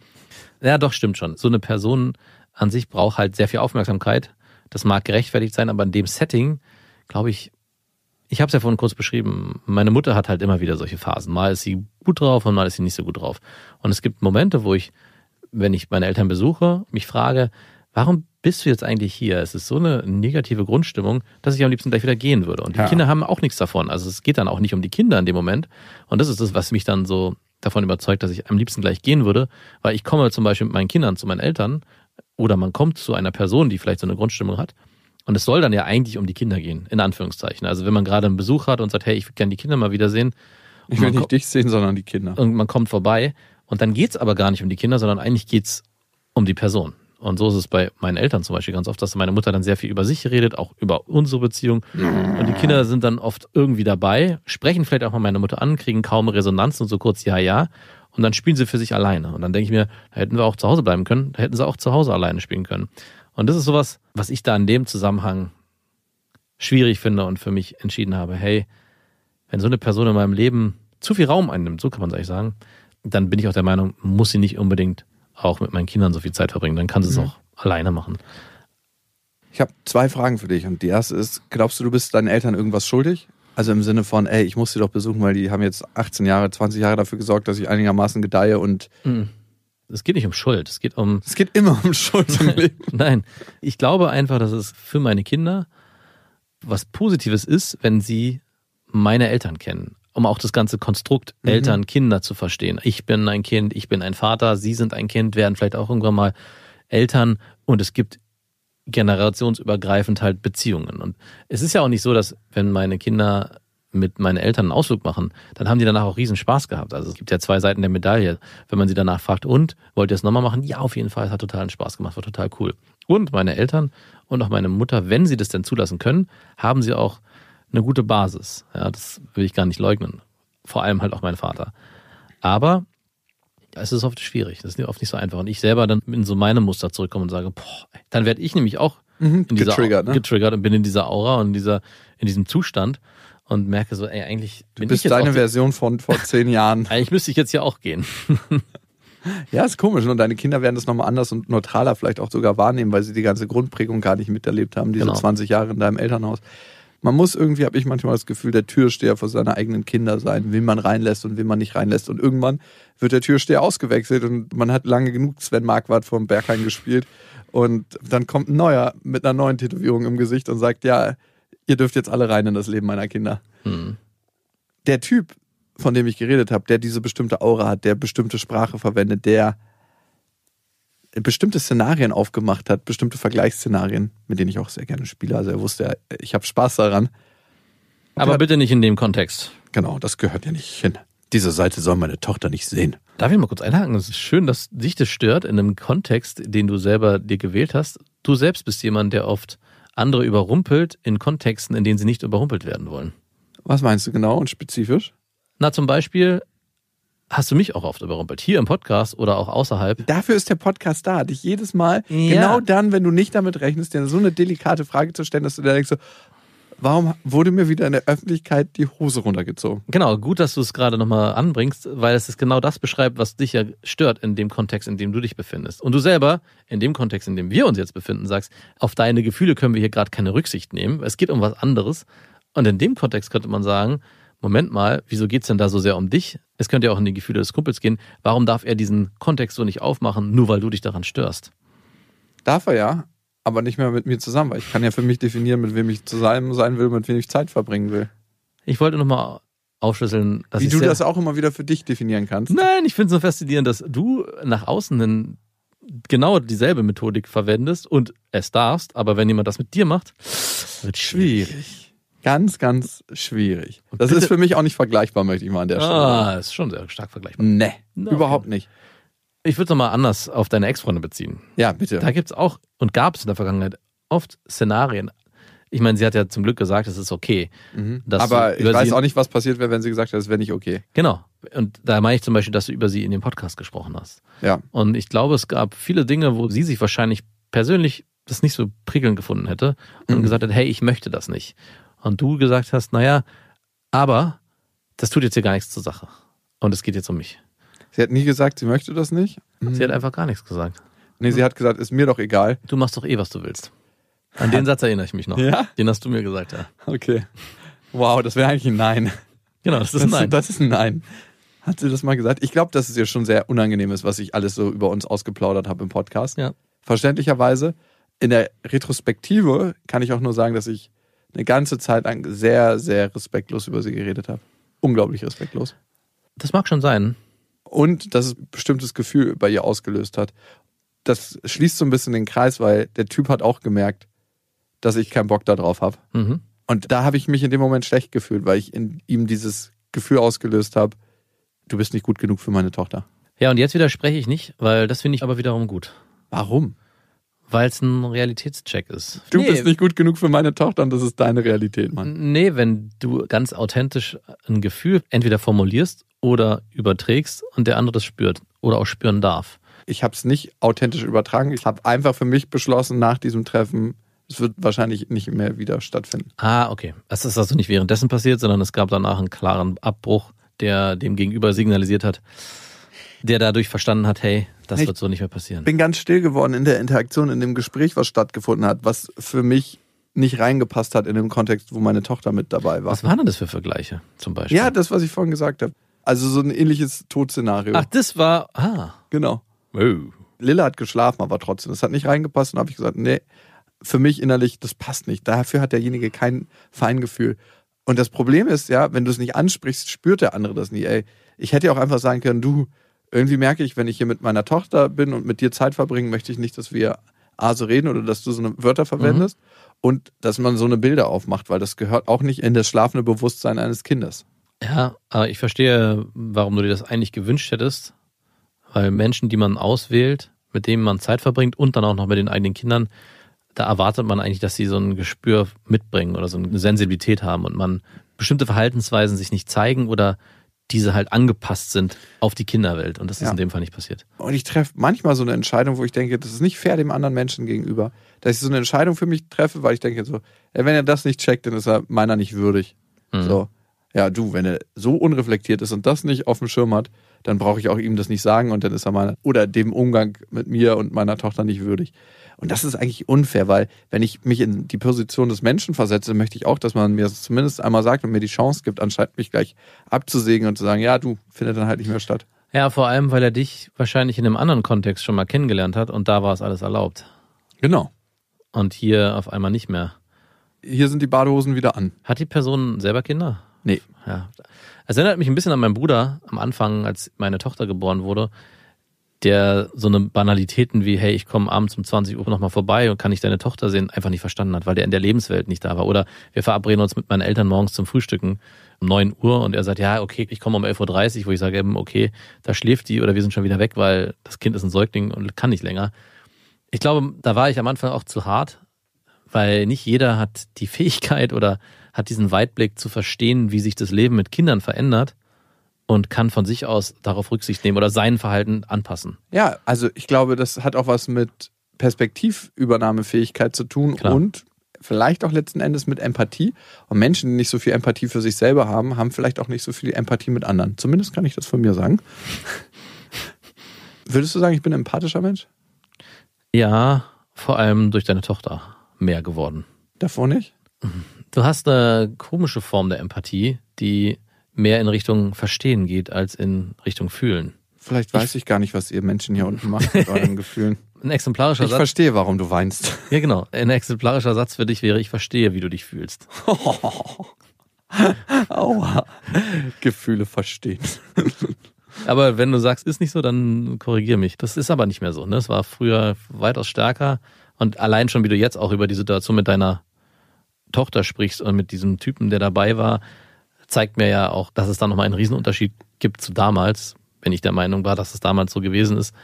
Ja, doch, stimmt schon. So eine Person an sich braucht halt sehr viel Aufmerksamkeit. Das mag gerechtfertigt sein, aber in dem Setting, glaube ich, ich habe es ja vorhin kurz beschrieben, meine Mutter hat halt immer wieder solche Phasen. Mal ist sie gut drauf und mal ist sie nicht so gut drauf. Und es gibt Momente, wo ich, wenn ich meine Eltern besuche, mich frage, warum bist du jetzt eigentlich hier? Es ist so eine negative Grundstimmung, dass ich am liebsten gleich wieder gehen würde. Und die Ja. Kinder haben auch nichts davon. Also es geht dann auch nicht um die Kinder in dem Moment. Und das ist das, was mich dann so davon überzeugt, dass ich am liebsten gleich gehen würde, weil ich komme zum Beispiel mit meinen Kindern zu meinen Eltern oder man kommt zu einer Person, die vielleicht so eine Grundstimmung hat. Und es soll dann ja eigentlich um die Kinder gehen, in Anführungszeichen. Also wenn man gerade einen Besuch hat und sagt, hey, ich würde gerne die Kinder mal wiedersehen und Ich will nicht dich sehen, sondern die Kinder. und man kommt vorbei und dann geht's aber gar nicht um die Kinder, sondern eigentlich geht's um die Person. Und so ist es bei meinen Eltern zum Beispiel ganz oft, dass meine Mutter dann sehr viel über sich redet, auch über unsere Beziehung. Und die Kinder sind dann oft irgendwie dabei, sprechen vielleicht auch mal meine Mutter an, kriegen kaum Resonanz und so kurz ja, ja. Und dann spielen sie für sich alleine. Und dann denke ich mir, da hätten wir auch zu Hause bleiben können, da hätten sie auch zu Hause alleine spielen können. Und das ist sowas, was ich da in dem Zusammenhang schwierig finde und für mich entschieden habe, hey, wenn so eine Person in meinem Leben zu viel Raum einnimmt, so kann man es eigentlich sagen, dann bin ich auch der Meinung, muss sie nicht unbedingt auch mit meinen Kindern so viel Zeit verbringen. Dann kann sie es auch alleine machen. Ich habe zwei Fragen für dich. Und die erste ist, glaubst du, du bist deinen Eltern irgendwas schuldig? Also im Sinne von, ey, ich muss sie doch besuchen, weil die haben jetzt 18 Jahre, 20 Jahre dafür gesorgt, dass ich einigermaßen gedeihe und Es geht nicht um Schuld, es geht um es geht immer um Schuld im Leben. Nein, ich glaube einfach, dass es für meine Kinder was Positives ist, wenn sie meine Eltern kennen. um auch das ganze Konstrukt Mhm. Eltern, Kinder zu verstehen. Ich bin ein Kind, ich bin ein Vater, Sie sind ein Kind, werden vielleicht auch irgendwann mal Eltern und es gibt generationsübergreifend halt Beziehungen. Und es ist ja auch nicht so, dass wenn meine Kinder mit meinen Eltern einen Ausflug machen, dann haben die danach auch riesen Spaß gehabt. Also es gibt ja zwei Seiten der Medaille. Wenn man sie danach fragt, und, wollt ihr es nochmal machen? Ja, auf jeden Fall, es hat totalen Spaß gemacht, war total cool. Und meine Eltern und auch meine Mutter, wenn sie das denn zulassen können, haben sie auch eine gute Basis. Ja, das will ich gar nicht leugnen. Vor allem halt auch mein Vater. Aber es ist oft schwierig. Das ist oft nicht so einfach. Und ich selber dann in so meine Muster zurückkomme und sage, boah, dann werde ich nämlich auch in dieser, Getriggert, ne? getriggert und bin in dieser Aura und in dieser, in diesem Zustand und merke so, ey, eigentlich Du bin bist ich jetzt deine Version von vor zehn Jahren. eigentlich müsste ich jetzt hier auch gehen. Ja, ist komisch. Und deine Kinder werden das nochmal anders und neutraler vielleicht auch sogar wahrnehmen, weil sie die ganze Grundprägung gar nicht miterlebt haben, diese Genau. 20 Jahre in deinem Elternhaus. Man muss irgendwie, habe ich manchmal das Gefühl, der Türsteher für seine eigenen Kinder sein, wen man reinlässt und wen man nicht reinlässt. Und irgendwann wird der Türsteher ausgewechselt und man hat lange genug Sven Marquardt vom Berghain gespielt. Und dann kommt ein neuer mit einer neuen Tätowierung im Gesicht und sagt, ja, ihr dürft jetzt alle rein in das Leben meiner Kinder. Hm. Der Typ, von dem ich geredet habe, der diese bestimmte Aura hat, der bestimmte Sprache verwendet, der bestimmte Szenarien aufgemacht hat, bestimmte Vergleichsszenarien, mit denen ich auch sehr gerne spiele. Also er wusste, ja, ich habe Spaß daran. Aber bitte nicht in dem Kontext. Genau, das gehört ja nicht hin. Diese Seite soll meine Tochter nicht sehen. Darf ich mal kurz einhaken? Es ist schön, dass dich das stört in einem Kontext, den du selber dir gewählt hast. Du selbst bist jemand, der oft andere überrumpelt in Kontexten, in denen sie nicht überrumpelt werden wollen. Was meinst du genau und spezifisch? Na, zum Beispiel hast du mich auch oft überrumpelt. Hier im Podcast oder auch außerhalb. Dafür ist der Podcast da, dich jedes Mal, Ja. genau dann, wenn du nicht damit rechnest, dir so eine delikate Frage zu stellen, dass du da denkst so, warum wurde mir wieder in der Öffentlichkeit die Hose runtergezogen? Genau, gut, dass du es gerade nochmal anbringst, weil es ist genau das beschreibt, was dich ja stört in dem Kontext, in dem du dich befindest. Und du selber, in dem Kontext, in dem wir uns jetzt befinden, sagst, auf deine Gefühle können wir hier gerade keine Rücksicht nehmen. Es geht um was anderes. Und in dem Kontext könnte man sagen, Moment mal, wieso geht's denn da so sehr um dich? Es könnte ja auch in die Gefühle des Kumpels gehen. Warum darf er diesen Kontext so nicht aufmachen, nur weil du dich daran störst? Darf er ja, aber nicht mehr mit mir zusammen, weil ich kann ja für mich definieren, mit wem ich zusammen sein will, mit wem ich Zeit verbringen will. Ich wollte nochmal aufschlüsseln, dass Wie du das auch immer wieder für dich definieren kannst. Nein, ich finde es so faszinierend, dass du nach außen hin genau dieselbe Methodik verwendest und es darfst, aber wenn jemand das mit dir macht, wird Schwierig. Ganz, ganz schwierig. Das bitte- ist für mich auch nicht vergleichbar, möchte ich mal an der Stelle. Ah, ist schon sehr stark vergleichbar. Nee, Na, überhaupt okay. nicht. Ich würde es nochmal anders auf deine Ex-Freunde beziehen. Ja, bitte. Da gibt's auch und gab es in der Vergangenheit oft Szenarien. Ich meine, sie hat ja zum Glück gesagt, es ist okay. Mhm. dass Aber ich weiß auch nicht, was passiert wäre, wenn sie gesagt hätte, es wäre nicht okay. Genau. Und da meine ich zum Beispiel, dass du über sie in dem Podcast gesprochen hast. Ja. Und ich glaube, es gab viele Dinge, wo sie sich wahrscheinlich persönlich das nicht so prickelnd gefunden hätte und Mhm. gesagt hat, hey, ich möchte das nicht. Und du gesagt hast, naja, aber das tut jetzt hier gar nichts zur Sache. Und es geht jetzt um mich. Sie hat nie gesagt, sie möchte das nicht. Sie hat einfach gar nichts gesagt. Nee, sie hat gesagt, ist mir doch egal. Du machst doch eh, was du willst. An den Satz erinnere ich mich noch. Ja? Den hast du mir gesagt, ja. Okay. Wow, das wäre eigentlich ein Nein. Genau, das ist ein Nein. Das ist ein Nein. Hat sie das mal gesagt? Ich glaube, dass es ihr schon sehr unangenehm ist, was ich alles so über uns ausgeplaudert habe im Podcast. Ja. Verständlicherweise. In der Retrospektive kann ich auch nur sagen, dass ich eine ganze Zeit lang sehr, sehr respektlos über sie geredet habe. Unglaublich respektlos. Das mag schon sein. Und dass es ein bestimmtes Gefühl bei ihr ausgelöst hat. Das schließt so ein bisschen den Kreis, weil der Typ hat auch gemerkt, dass ich keinen Bock darauf habe. Mhm. Und da habe ich mich in dem Moment schlecht gefühlt, weil ich in ihm dieses Gefühl ausgelöst habe, du bist nicht gut genug für meine Tochter. Ja, und jetzt widerspreche ich nicht, weil das finde ich aber wiederum gut. Warum? Weil es ein Realitätscheck ist. Du Nee, bist nicht gut genug für meine Tochter und das ist deine Realität, Mann. Nee, wenn du ganz authentisch ein Gefühl entweder formulierst oder überträgst und der andere das spürt oder auch spüren darf. Ich habe es nicht authentisch übertragen. Ich habe einfach für mich beschlossen, nach diesem Treffen, es wird wahrscheinlich nicht mehr wieder stattfinden. Ah, okay. Das ist also nicht währenddessen passiert, sondern es gab danach einen klaren Abbruch, der dem Gegenüber signalisiert hat, der dadurch verstanden hat, hey, das Ich wird so nicht mehr passieren. bin ganz still geworden in der Interaktion, in dem Gespräch, was stattgefunden hat, was für mich nicht reingepasst hat in dem Kontext, wo meine Tochter mit dabei war. Was waren denn das für Vergleiche zum Beispiel? Ja, das, was ich vorhin gesagt habe. Also so ein ähnliches Todszenario. Ach, das war. Ah. Genau. Oh. Lilla hat geschlafen, aber trotzdem. Das hat nicht reingepasst und habe ich gesagt, nee, für mich innerlich, das passt nicht. Dafür hat derjenige kein Feingefühl. Und das Problem ist ja, wenn du es nicht ansprichst, spürt der andere das nie. Ey, ich hätte ja auch einfach sagen können, du, irgendwie merke ich, wenn ich hier mit meiner Tochter bin und mit dir Zeit verbringen, möchte ich nicht, dass wir A so reden oder dass du so eine Wörter verwendest und dass man so eine Bilder aufmacht, weil das gehört auch nicht in das schlafende Bewusstsein eines Kindes. Ja, aber ich verstehe, warum du dir das eigentlich gewünscht hättest. Weil Menschen, die man auswählt, mit denen man Zeit verbringt und dann auch noch mit den eigenen Kindern, da erwartet man eigentlich, dass sie so ein Gespür mitbringen oder so eine Sensibilität haben und man bestimmte Verhaltensweisen sich nicht zeigen oder diese halt angepasst sind auf die Kinderwelt. Und das ist Ja. in dem Fall nicht passiert. Und ich treffe manchmal so eine Entscheidung, wo ich denke, das ist nicht fair dem anderen Menschen gegenüber. Dass ich so eine Entscheidung für mich treffe, weil ich denke so, wenn er das nicht checkt, dann ist er meiner nicht würdig. Mhm. So. Ja, du, wenn er so unreflektiert ist und das nicht auf dem Schirm hat, dann brauche ich auch ihm das nicht sagen und dann ist er meiner oder dem Umgang mit mir und meiner Tochter nicht würdig. Und das ist eigentlich unfair, weil wenn ich mich in die Position des Menschen versetze, möchte ich auch, dass man mir das zumindest einmal sagt und mir die Chance gibt, anstatt mich gleich abzusägen und zu sagen, ja, du, findet dann halt nicht mehr statt. Ja, vor allem, weil er dich wahrscheinlich in einem anderen Kontext schon mal kennengelernt hat und da war es alles erlaubt. Genau. Und hier auf einmal nicht mehr. Hier sind die Badehosen wieder an. Hat die Person selber Kinder? Nee. Ja. Es erinnert mich ein bisschen an meinen Bruder am Anfang, als meine Tochter geboren wurde, der so eine Banalitäten wie, hey, ich komme abends um 20 Uhr nochmal vorbei und kann ich deine Tochter sehen, einfach nicht verstanden hat, weil der in der Lebenswelt nicht da war. Oder wir verabreden uns mit meinen Eltern morgens zum Frühstücken um 9 Uhr und er sagt, ja, okay, ich komme um 11.30 Uhr, wo ich sage, eben, okay, da schläft die oder wir sind schon wieder weg, weil das Kind ist ein Säugling und kann nicht länger. Ich glaube, da war ich am Anfang auch zu hart, weil nicht jeder hat die Fähigkeit oder hat diesen Weitblick zu verstehen, wie sich das Leben mit Kindern verändert und kann von sich aus darauf Rücksicht nehmen oder sein Verhalten anpassen. Ja, also ich glaube, das hat auch was mit Perspektivübernahmefähigkeit zu tun Klar. und vielleicht auch letzten Endes mit Empathie. Und Menschen, die nicht so viel Empathie für sich selber haben, haben vielleicht auch nicht so viel Empathie mit anderen. Zumindest kann ich das von mir sagen. Würdest du sagen, ich bin ein empathischer Mensch? Ja, vor allem durch deine Tochter mehr geworden. Davor nicht? Du hast eine komische Form der Empathie, die mehr in Richtung Verstehen geht als in Richtung Fühlen. Vielleicht weiß ich gar nicht, was ihr Menschen hier unten macht mit euren Gefühlen. Ein exemplarischer Ich Satz. verstehe, warum du weinst. Ja, genau. Ein exemplarischer Satz für dich wäre, ich verstehe, wie du dich fühlst. Aua. Gefühle verstehen. Aber wenn du sagst, ist nicht so, dann korrigier mich. Das ist aber nicht mehr so. Ne? Es war früher weitaus stärker. Und allein schon, wie du jetzt auch über die Situation mit deiner Tochter sprichst und mit diesem Typen, der dabei war, zeigt mir ja auch, dass es da nochmal einen Riesenunterschied gibt zu damals. Wenn ich der Meinung war, dass es damals so gewesen ist,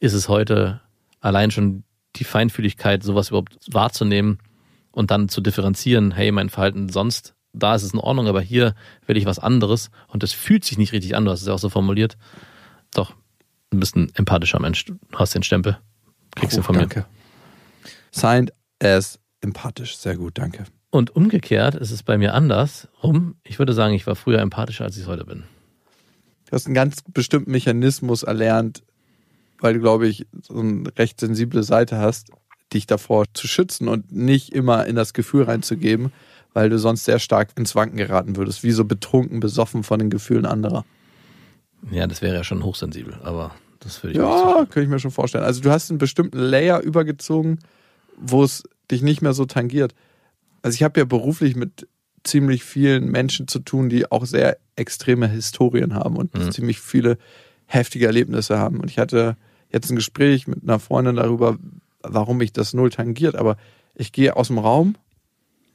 ist es heute allein schon die Feinfühligkeit, sowas überhaupt wahrzunehmen und dann zu differenzieren, hey, mein Verhalten sonst, da ist es in Ordnung, aber hier will ich was anderes und es fühlt sich nicht richtig an, du hast es ja auch so formuliert. Doch, du bist ein empathischer Mensch, du hast den Stempel, kriegst ihn von mir. danke. Signed as empathisch. Sehr gut, danke. Und umgekehrt ist es bei mir anders rum. Ich würde sagen, ich war früher empathischer, als ich es heute bin. Du hast einen ganz bestimmten Mechanismus erlernt, weil du, glaube ich, so eine recht sensible Seite hast, dich davor zu schützen und nicht immer in das Gefühl reinzugeben, weil du sonst sehr stark ins Wanken geraten würdest, wie so betrunken, besoffen von den Gefühlen anderer. Ja, das wäre ja schon hochsensibel, aber das würde ich Ja, könnte ich mir schon vorstellen. Also du hast einen bestimmten Layer übergezogen, wo es dich nicht mehr so tangiert. Also ich habe ja beruflich mit ziemlich vielen Menschen zu tun, die auch sehr extreme Historien haben und Mhm. ziemlich viele heftige Erlebnisse haben. Und ich hatte jetzt ein Gespräch mit einer Freundin darüber, warum mich das null tangiert. Aber ich gehe aus dem Raum,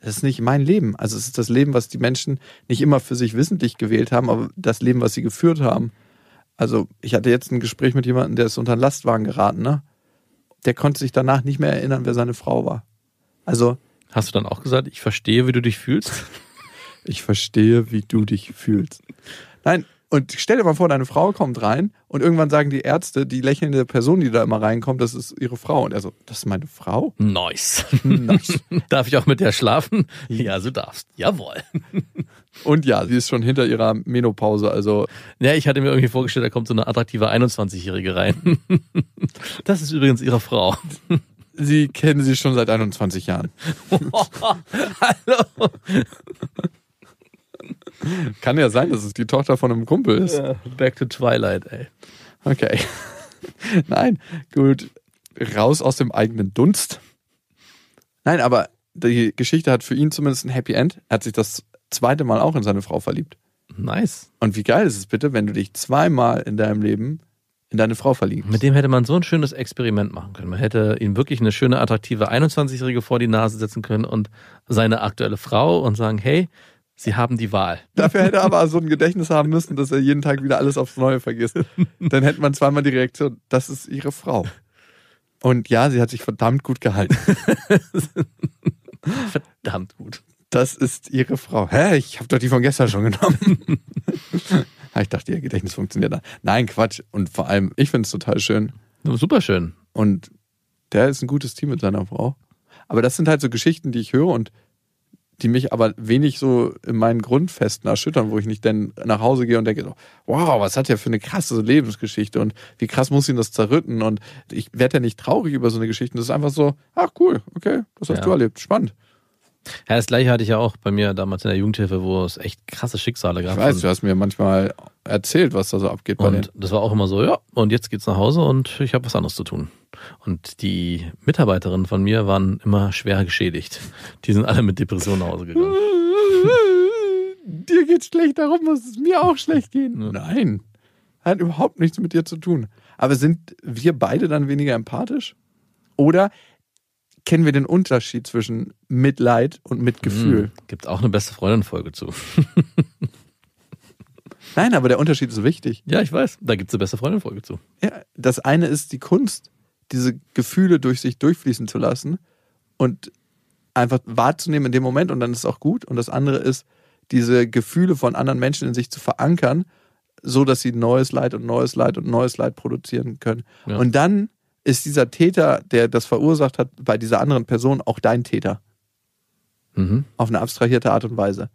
das ist nicht mein Leben. Also es ist das Leben, was die Menschen nicht immer für sich wissentlich gewählt haben, aber das Leben, was sie geführt haben. Also ich hatte jetzt ein Gespräch mit jemandem, der ist unter einen Lastwagen geraten, ne? Der konnte sich danach nicht mehr erinnern, wer seine Frau war. Also Hast du dann auch gesagt, ich verstehe, wie du dich fühlst? ich verstehe, wie du dich fühlst. Nein, und stell dir mal vor, deine Frau kommt rein und irgendwann sagen die Ärzte, die lächelnde Person, die da immer reinkommt, das ist ihre Frau. Und er so, das ist meine Frau? Nice. Nice. Darf ich auch mit der schlafen? Ja, du darfst. Jawohl. Und ja, sie ist schon hinter ihrer Menopause, also Ja, ich hatte mir irgendwie vorgestellt, da kommt so eine attraktive 21-Jährige rein. Das ist übrigens ihre Frau. Sie kennen sie schon seit 21 Jahren. Hallo. Kann ja sein, dass es die Tochter von einem Kumpel ist. Back to Twilight, ey. Okay. Nein, gut. Raus aus dem eigenen Dunst. Nein, aber die Geschichte hat für ihn zumindest ein Happy End. Er hat sich das zweite Mal auch in seine Frau verliebt. Nice. Und wie geil ist es bitte, wenn du dich zweimal in deinem Leben in deine Frau verliebst? Mit dem hätte man so ein schönes Experiment machen können. Man hätte ihm wirklich eine schöne, attraktive 21-Jährige vor die Nase setzen können und seine aktuelle Frau und sagen, hey, Sie haben die Wahl. Dafür hätte er aber so ein Gedächtnis haben müssen, dass er jeden Tag wieder alles aufs Neue vergisst. Dann hätte man zweimal die Reaktion, das ist ihre Frau. Und ja, sie hat sich verdammt gut gehalten. Verdammt gut. Das ist ihre Frau. Hä? Ich habe doch die von gestern schon genommen. ich dachte, ihr Gedächtnis funktioniert da. Nein, Quatsch. Und vor allem, ich finde es total schön. Super schön. Und der ist ein gutes Team mit seiner Frau. Aber das sind halt so Geschichten, die ich höre und die mich aber wenig so in meinen Grundfesten erschüttern, wo ich nicht dann nach Hause gehe und denke, so, wow, was hat der für eine krasse Lebensgeschichte und wie krass muss ihn das zerrütten und ich werde ja nicht traurig über so eine Geschichte. Das ist einfach so, ach cool, okay, das hast Ja. du erlebt, spannend. Ja, das gleiche hatte ich ja auch bei mir damals in der Jugendhilfe, wo es echt krasse Schicksale gab. Ich weiß, du hast mir manchmal erzählt, was da so abgeht bei denen. Und das war auch immer so, ja, und jetzt geht's nach Hause und ich habe was anderes zu tun. Und die Mitarbeiterinnen von mir waren immer schwer geschädigt. Die sind alle mit Depressionen nach Hause gegangen. Dir geht's schlecht, darum muss es mir auch schlecht gehen. Ja. Nein, hat überhaupt nichts mit dir zu tun. Aber sind wir beide dann weniger empathisch? Oder kennen wir den Unterschied zwischen Mitleid und Mitgefühl? Hm, Gibt auch eine beste Freundin-Folge zu. Nein, aber der Unterschied ist wichtig. Ja, ich weiß. Da gibt's eine beste Freundin-Folge zu. Ja, das eine ist die Kunst, diese Gefühle durch sich durchfließen zu lassen und einfach wahrzunehmen in dem Moment und dann ist es auch gut. Und das andere ist, diese Gefühle von anderen Menschen in sich zu verankern, so dass sie neues Leid und neues Leid und neues Leid produzieren können. Ja. Und dann ist dieser Täter, der das verursacht hat, bei dieser anderen Person auch dein Täter. Mhm. Auf eine abstrahierte Art und Weise.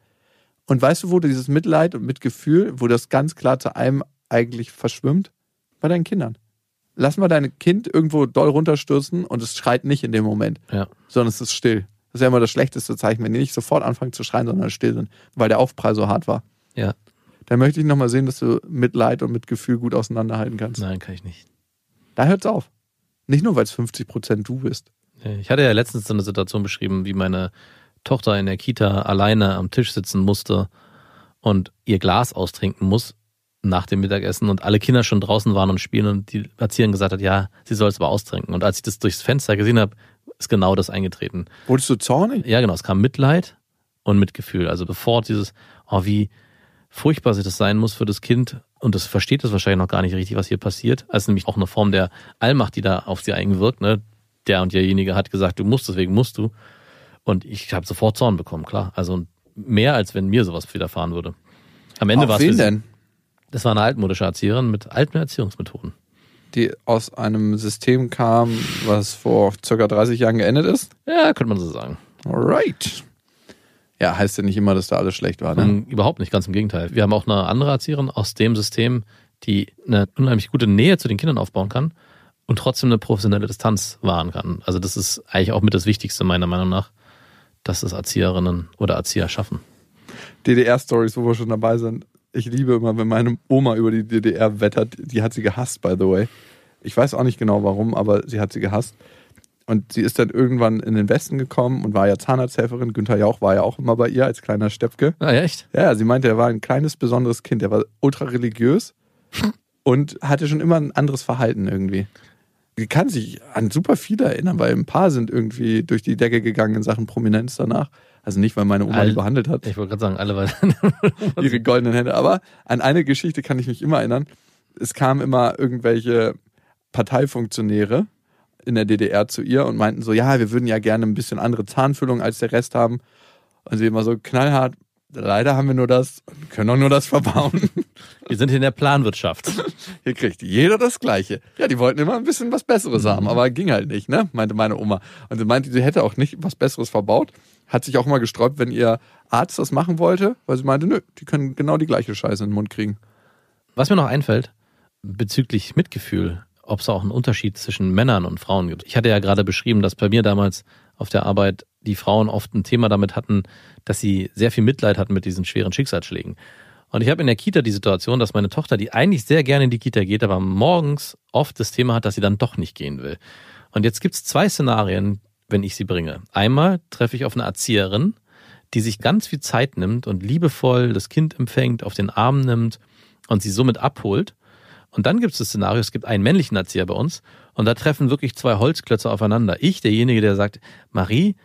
Und weißt du, wo du dieses Mitleid und Mitgefühl, wo das ganz klar zu einem eigentlich verschwimmt? Bei deinen Kindern. Lass mal dein Kind irgendwo doll runterstürzen und es schreit nicht in dem Moment, Ja. sondern es ist still. Das ist ja immer das schlechteste Zeichen, wenn die nicht sofort anfangen zu schreien, sondern still sind, weil der Aufprall so hart war. Ja. Da möchte ich nochmal sehen, dass du Mitleid und Mitgefühl gut auseinanderhalten kannst. Nein, kann ich nicht. Da hört's auf. Nicht nur, weil es 50 Prozent du bist. Ich hatte ja letztens so eine Situation beschrieben, wie meine Tochter in der Kita alleine am Tisch sitzen musste und ihr Glas austrinken muss nach dem Mittagessen und alle Kinder schon draußen waren und spielen und die Erzieherin gesagt hat, ja, sie soll es aber austrinken. Und als ich das durchs Fenster gesehen habe, ist genau das eingetreten. Wurdest du zornig? Ja, genau, es kam Mitleid und Mitgefühl. Also bevor dieses, oh, wie furchtbar sich das sein muss für das Kind und das versteht es wahrscheinlich noch gar nicht richtig, was hier passiert. Also nämlich auch eine Form der Allmacht, die da auf sie einwirkt. Ne? Der und derjenige hat gesagt, du musst, deswegen musst du. Und ich habe sofort Zorn bekommen, klar. Also mehr, als wenn mir sowas widerfahren würde. Am Ende war es für wen denn? Das war eine altmodische Erzieherin mit alten Erziehungsmethoden. Die aus einem System kam, was vor circa 30 Jahren geendet ist? Ja, könnte man so sagen. Alright. Ja, heißt ja nicht immer, dass da alles schlecht war, ne? Ähm, Überhaupt nicht, ganz im Gegenteil. Wir haben auch eine andere Erzieherin aus dem System, die eine unheimlich gute Nähe zu den Kindern aufbauen kann und trotzdem eine professionelle Distanz wahren kann. Also das ist eigentlich auch mit das Wichtigste meiner Meinung nach, dass es Erzieherinnen oder Erzieher schaffen. DDR-Stories, wo wir schon dabei sind. Ich liebe immer, wenn meine Oma über die DDR wettert. Die hat sie gehasst, by the way. Ich weiß auch nicht genau warum, aber sie hat sie gehasst. Und sie ist dann irgendwann in den Westen gekommen und war ja Zahnarzthelferin. Günther Jauch war ja auch immer bei ihr als kleiner Steppke. Ah, ja, echt? Ja, sie meinte, er war ein kleines, besonderes Kind. Er war ultra religiös und hatte schon immer ein anderes Verhalten irgendwie. Die kann sich an super viele erinnern, weil ein paar sind irgendwie durch die Decke gegangen in Sachen Prominenz danach. Also nicht, weil meine Oma All- die behandelt hat Ich wollte gerade sagen, alle weil ihre goldenen Hände. Aber an eine Geschichte kann ich mich immer erinnern. Es kamen immer irgendwelche Parteifunktionäre in der DDR zu ihr und meinten so, ja, wir würden ja gerne ein bisschen andere Zahnfüllung als der Rest haben. Und sie immer so knallhart, leider haben wir nur das und können auch nur das verbauen. wir sind in der Planwirtschaft. Hier kriegt jeder das Gleiche. Ja, die wollten immer ein bisschen was Besseres haben, aber ging halt nicht, ne? Meinte meine Oma. Und sie meinte, sie hätte auch nicht was Besseres verbaut. Hat sich auch immer gesträubt, wenn ihr Arzt das machen wollte, weil sie meinte, nö, die können genau die gleiche Scheiße in den Mund kriegen. Was mir noch einfällt, bezüglich Mitgefühl, ob es auch einen Unterschied zwischen Männern und Frauen gibt. Ich hatte ja gerade beschrieben, dass bei mir damals auf der Arbeit die Frauen oft ein Thema damit hatten, dass sie sehr viel Mitleid hatten mit diesen schweren Schicksalsschlägen. Und ich habe in der Kita die Situation, dass meine Tochter, die eigentlich sehr gerne in die Kita geht, aber morgens oft das Thema hat, dass sie dann doch nicht gehen will. Und jetzt gibt's zwei Szenarien, wenn ich sie bringe. Einmal treffe ich auf eine Erzieherin, die sich ganz viel Zeit nimmt und liebevoll das Kind empfängt, auf den Arm nimmt und sie somit abholt. Und dann gibt es das Szenario, es gibt einen männlichen Erzieher bei uns und da treffen wirklich zwei Holzklötze aufeinander. Ich, derjenige, der sagt, Marie,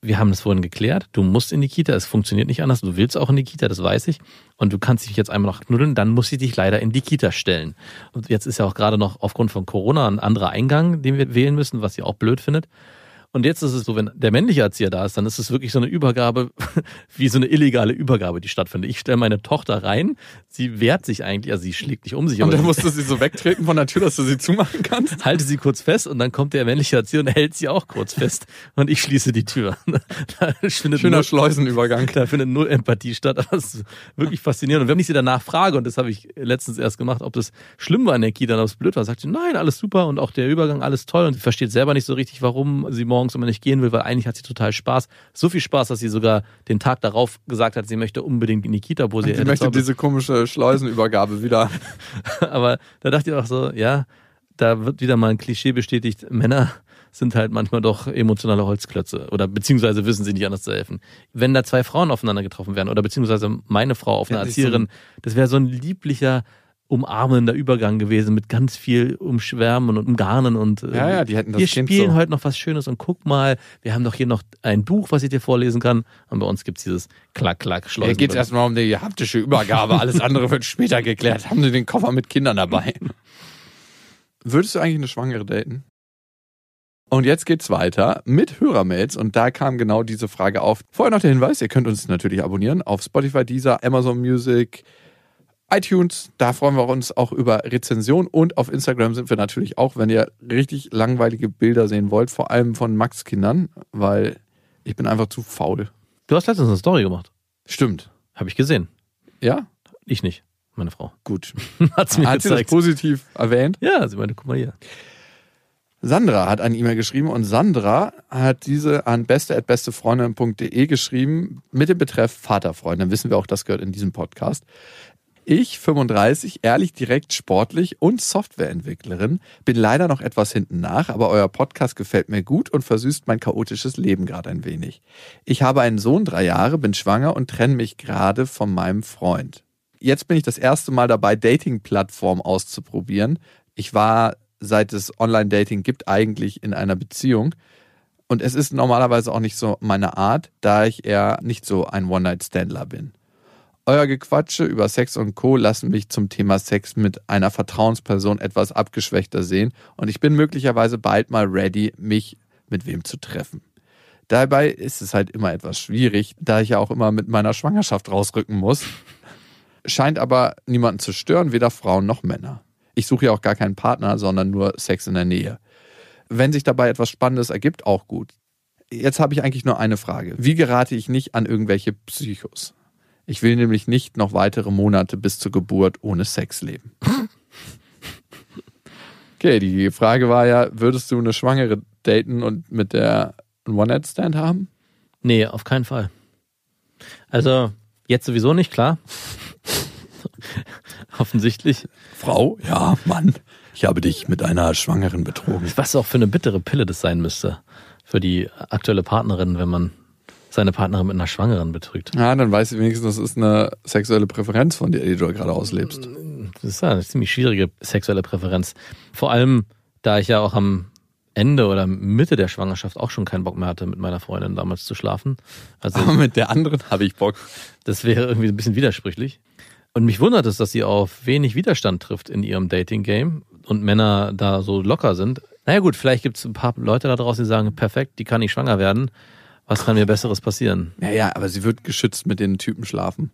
wir haben das vorhin geklärt, du musst in die Kita, es funktioniert nicht anders, du willst auch in die Kita, das weiß ich. Und du kannst dich jetzt einmal noch knuddeln, dann muss ich dich leider in die Kita stellen. Und jetzt ist ja auch gerade noch aufgrund von Corona ein anderer Eingang, den wir wählen müssen, was sie auch blöd findet. Und jetzt ist es so, wenn der männliche Erzieher da ist, dann ist es wirklich so eine Übergabe, wie so eine illegale Übergabe, die stattfindet. Ich stelle meine Tochter rein, sie wehrt sich eigentlich, also sie schlägt nicht um sich, Und dann musst du sie so wegtreten von der Tür, dass du sie zumachen kannst. halte sie kurz fest und dann kommt der männliche Erzieher und hält sie auch kurz fest und ich schließe die Tür. Schöner null, Schleusenübergang. da findet null Empathie statt, aber es ist wirklich faszinierend. Und wenn ich sie danach frage, und das habe ich letztens erst gemacht, ob das schlimm war in der Kita, ob es blöd war, sagt sie, nein, alles super und auch der Übergang, alles toll und sie versteht selber nicht so richtig, warum sie morgens immer nicht gehen will, weil eigentlich hat sie total Spaß. So viel Spaß, dass sie sogar den Tag darauf gesagt hat, sie möchte unbedingt in die Kita, wo sie Ich hätte möchte diese komische Schleusenübergabe wieder. aber da dachte ich auch so, ja, da wird wieder mal ein Klischee bestätigt, Männer sind halt manchmal doch emotionale Holzklötze oder beziehungsweise wissen sie nicht anders zu helfen. Wenn da zwei Frauen aufeinander getroffen wären oder beziehungsweise meine Frau auf eine Ja, die ist so Erzieherin, das wäre so ein lieblicher, umarmender Übergang gewesen mit ganz viel Umschwärmen und Umgarnen und äh, Ja, ja, die hätten das wir Kind spielen so- heute noch was Schönes und guck mal, wir haben doch hier noch ein Buch, was ich dir vorlesen kann. Und bei uns gibt's dieses Klack-Klack Hier Schleusen. geht es erstmal um die haptische Übergabe. Alles andere wird später geklärt. Haben Sie den Koffer mit Kindern dabei? Würdest du eigentlich eine Schwangere daten? Und jetzt geht's weiter mit Hörermails und da kam genau diese Frage auf. Vorher noch der Hinweis, ihr könnt uns natürlich abonnieren auf Spotify, Deezer, Amazon Music, iTunes. Da freuen wir uns auch über Rezension und auf Instagram sind wir natürlich auch, wenn ihr richtig langweilige Bilder sehen wollt, vor allem von Max Kindern, weil ich bin einfach zu faul. Du hast letztens eine Story gemacht. Stimmt. Habe ich gesehen. Ja? Ich nicht, meine Frau. Gut. Hat's mir Hat sie das gezeigt. positiv erwähnt? Ja, sie meinte, guck mal hier. Sandra hat eine E-Mail geschrieben und Sandra hat diese an beste.bestefreundin.de geschrieben mit dem Betreff Vaterfreund. Dann wissen wir auch, das gehört in diesem Podcast. Ich, 35, ehrlich, direkt, sportlich und Softwareentwicklerin, bin leider noch etwas hinten nach, aber euer Podcast gefällt mir gut und versüßt mein chaotisches Leben gerade ein wenig. Ich habe einen Sohn, drei Jahre, bin schwanger und trenne mich gerade von meinem Freund. Jetzt bin ich das erste Mal dabei, Dating-Plattformen auszuprobieren. Ich war, seit es Online-Dating gibt, eigentlich in einer Beziehung. Und es ist normalerweise auch nicht so meine Art, da ich eher nicht so ein One-Night-Standler bin. Euer Gequatsche über Sex und Co. lassen mich zum Thema Sex mit einer Vertrauensperson etwas abgeschwächter sehen und ich bin möglicherweise bald mal ready, mich mit wem zu treffen. Dabei ist es halt immer etwas schwierig, da ich ja auch immer mit meiner Schwangerschaft rausrücken muss. Scheint aber niemanden zu stören, weder Frauen noch Männer. Ich suche ja auch gar keinen Partner, sondern nur Sex in der Nähe. Wenn sich dabei etwas Spannendes ergibt, auch gut. Jetzt habe ich eigentlich nur eine Frage. Wie gerate ich nicht an irgendwelche Psychos? Ich will nämlich nicht noch weitere Monate bis zur Geburt ohne Sex leben. Okay, die Frage war ja, würdest du eine Schwangere daten und mit der einen One-Night-Stand haben? Nee, auf keinen Fall. Also, jetzt sowieso nicht, klar. Offensichtlich. Frau? Ja, Mann. Ich habe dich mit einer Schwangeren betrogen. Was auch für eine bittere Pille das sein müsste. Für die aktuelle Partnerin, wenn man seine Partnerin mit einer Schwangeren betrügt. Ja, dann weißt du wenigstens, das ist eine sexuelle Präferenz von dir, die du gerade auslebst. Das ist ja eine ziemlich schwierige sexuelle Präferenz. Vor allem, da ich ja auch am Ende oder Mitte der Schwangerschaft auch schon keinen Bock mehr hatte, mit meiner Freundin damals zu schlafen. Also Aber mit der anderen habe ich Bock. Das wäre irgendwie ein bisschen widersprüchlich. Und mich wundert es, dass sie auf wenig Widerstand trifft in ihrem Dating-Game und Männer da so locker sind. Naja gut, vielleicht gibt es ein paar Leute da draußen, die sagen, perfekt, die kann nicht schwanger werden. Was kann mir Besseres passieren? Ja, ja, aber sie wird geschützt mit den Typen schlafen.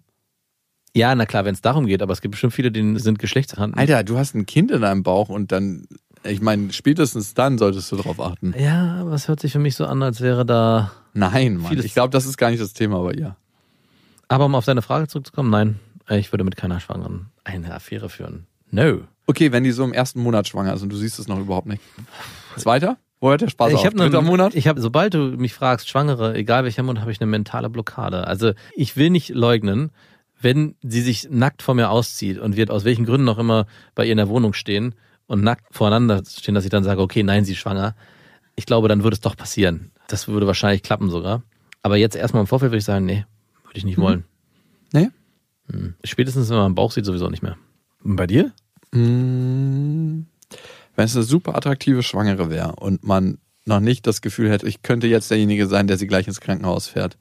Ja, na klar, wenn es darum geht, aber es gibt bestimmt viele, die sind Geschlechtsverhandelt. Alter, du hast ein Kind in deinem Bauch und dann, ich meine, spätestens dann solltest du drauf achten. Ja, aber es hört sich für mich so an, als wäre da. Nein, Mann. Vieles- Ich glaube, das ist gar nicht das Thema bei ihr. Aber um auf deine Frage zurückzukommen, nein, ich würde mit keiner Schwangeren eine Affäre führen. No. Okay, wenn die so im ersten Monat schwanger ist und du siehst es noch überhaupt nicht. Zweiter? Wo hört der Spaß ich auf? habe Dritter Monat? Ich habe, sobald du mich fragst, Schwangere, egal welcher Monat, habe ich eine mentale Blockade. Also ich will nicht leugnen, wenn sie sich nackt vor mir auszieht und wird aus welchen Gründen auch immer bei ihr in der Wohnung stehen und nackt voreinander stehen, dass ich dann sage, okay, nein, sie ist schwanger. Ich glaube, dann würde es doch passieren. Das würde wahrscheinlich klappen sogar. Aber jetzt erstmal im Vorfeld würde ich sagen, nee, Würde ich nicht wollen. Nee? Hm. Spätestens, wenn man am Bauch sieht, sowieso nicht mehr. Und bei dir? Mm, Wenn es eine super attraktive Schwangere wäre und man noch nicht das Gefühl hätte, ich könnte jetzt derjenige sein, der sie gleich ins Krankenhaus fährt.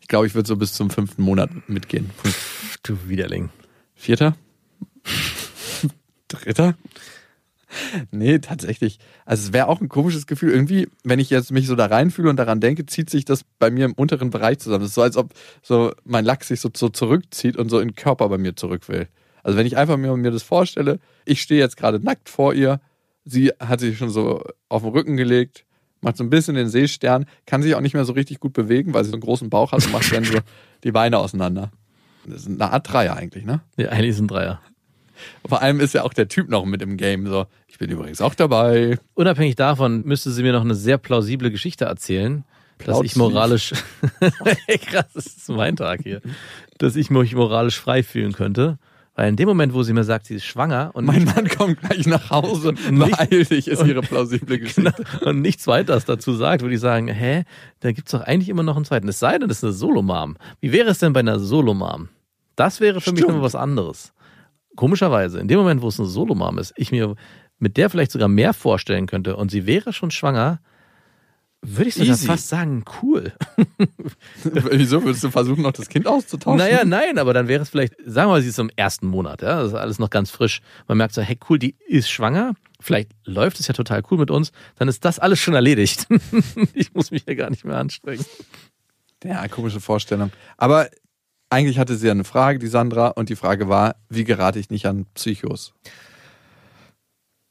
Ich glaube, ich würde so bis zum fünften Monat mitgehen. Fünf, Du Widerling. vierter? Dritter? Nee, tatsächlich. Also es wäre auch ein komisches Gefühl. Irgendwie, wenn ich jetzt mich so da reinfühle und daran denke, zieht sich das bei mir im unteren Bereich zusammen. Es ist so, als ob so mein Lachs sich so, so zurückzieht und so in den Körper bei mir zurück will. Also wenn ich einfach mir, mir das vorstelle, ich stehe jetzt gerade nackt vor ihr, sie hat sich schon so auf den Rücken gelegt, macht so ein bisschen den Seestern, kann sich auch nicht mehr so richtig gut bewegen, weil sie so einen großen Bauch hat und macht dann so die Beine auseinander. Das ist eine Art Dreier eigentlich, ne? Ja, eigentlich ist ein Dreier. Vor allem ist ja auch der Typ noch mit im Game. So, ich bin übrigens auch dabei. Unabhängig davon müsste sie mir noch eine sehr plausible Geschichte erzählen, dass ich moralisch, krass, das ist mein Tag hier, dass ich mich moralisch frei fühlen könnte. Weil in dem Moment, wo sie mir sagt, sie ist schwanger und Mein Mann kommt gleich nach Hause. Beeil dich, ist ihre plausible Geschichte. und nichts weiteres dazu sagt, würde ich sagen, hä, da gibt's doch eigentlich immer noch einen zweiten. Es sei denn, das ist eine Solomam. Wie wäre es denn bei einer Solomam? Das wäre für mich Stimmt. nochmal was anderes. Komischerweise, in dem Moment, wo es eine Solomam ist, ich mir mit der vielleicht sogar mehr vorstellen könnte und sie wäre schon schwanger, würde ich sogar Easy. fast sagen, cool. Wieso würdest du versuchen, noch das Kind auszutauschen? Naja, nein, aber dann wäre es vielleicht, sagen wir mal, sie ist im ersten Monat, ja, das ist alles noch ganz frisch. Man merkt so, hey, cool, die ist schwanger, vielleicht läuft es ja total cool mit uns, dann ist das alles schon erledigt. ich muss mich ja gar nicht mehr anstrengen. Ja, komische Vorstellung. Aber eigentlich hatte sie ja eine Frage, die Sandra, und die Frage war, wie gerate ich nicht an Psychos?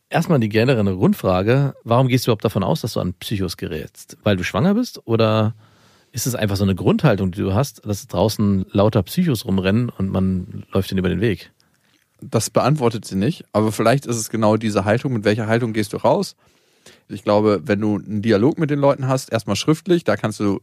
Erstmal die generelle Grundfrage, warum gehst du überhaupt davon aus, dass du an Psychos gerätst? Weil du schwanger bist oder ist es einfach so eine Grundhaltung, die du hast, dass draußen lauter Psychos rumrennen und man läuft ihnen über den Weg? Das beantwortet sie nicht, aber vielleicht ist es genau diese Haltung. Mit welcher Haltung gehst du raus? Ich glaube, wenn du einen Dialog mit den Leuten hast, erstmal schriftlich, da kannst du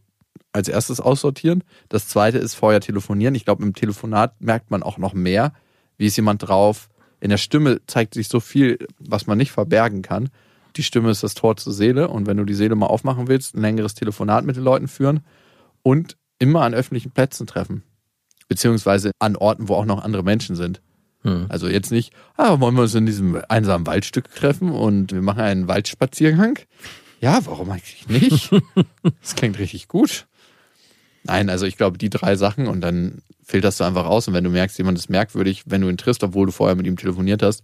als erstes aussortieren. Das zweite ist vorher telefonieren. Ich glaube, im Telefonat merkt man auch noch mehr, wie ist jemand drauf. In der Stimme zeigt sich so viel, was man nicht verbergen kann. Die Stimme ist das Tor zur Seele und wenn du die Seele mal aufmachen willst, ein längeres Telefonat mit den Leuten führen und immer an öffentlichen Plätzen treffen. Beziehungsweise an Orten, wo auch noch andere Menschen sind. Hm. Also jetzt nicht, ah, wollen wir uns in diesem einsamen Waldstück treffen und wir machen einen Waldspaziergang? Ja, warum eigentlich nicht? Das klingt richtig gut. Nein, also ich glaube, die drei Sachen und dann filterst du einfach aus und wenn du merkst, jemand ist merkwürdig, wenn du ihn triffst, obwohl du vorher mit ihm telefoniert hast,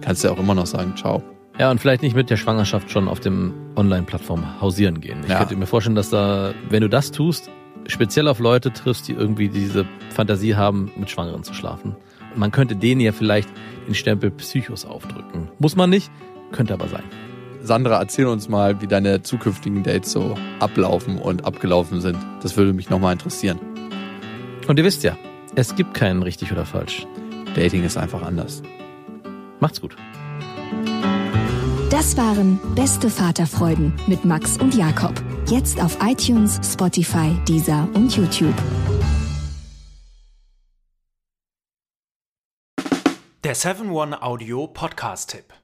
kannst du ja auch immer noch sagen, ciao. Ja, und vielleicht nicht mit der Schwangerschaft schon auf dem Online-Plattform hausieren gehen. Ich Ja. könnte mir vorstellen, dass da, wenn du das tust, speziell auf Leute triffst, die irgendwie diese Fantasie haben, mit Schwangeren zu schlafen. Man könnte denen ja vielleicht den Stempel Psychos aufdrücken. Muss man nicht, könnte aber sein. Sandra, erzähl uns mal, wie deine zukünftigen Dates so ablaufen und abgelaufen sind. Das würde mich nochmal interessieren. Und ihr wisst ja, es gibt keinen richtig oder falsch. Dating ist einfach anders. Macht's gut. Das waren Beste Vaterfreuden mit Max und Jakob. Jetzt auf iTunes, Spotify, Deezer und YouTube. Der 7-One Audio Podcast-Tipp.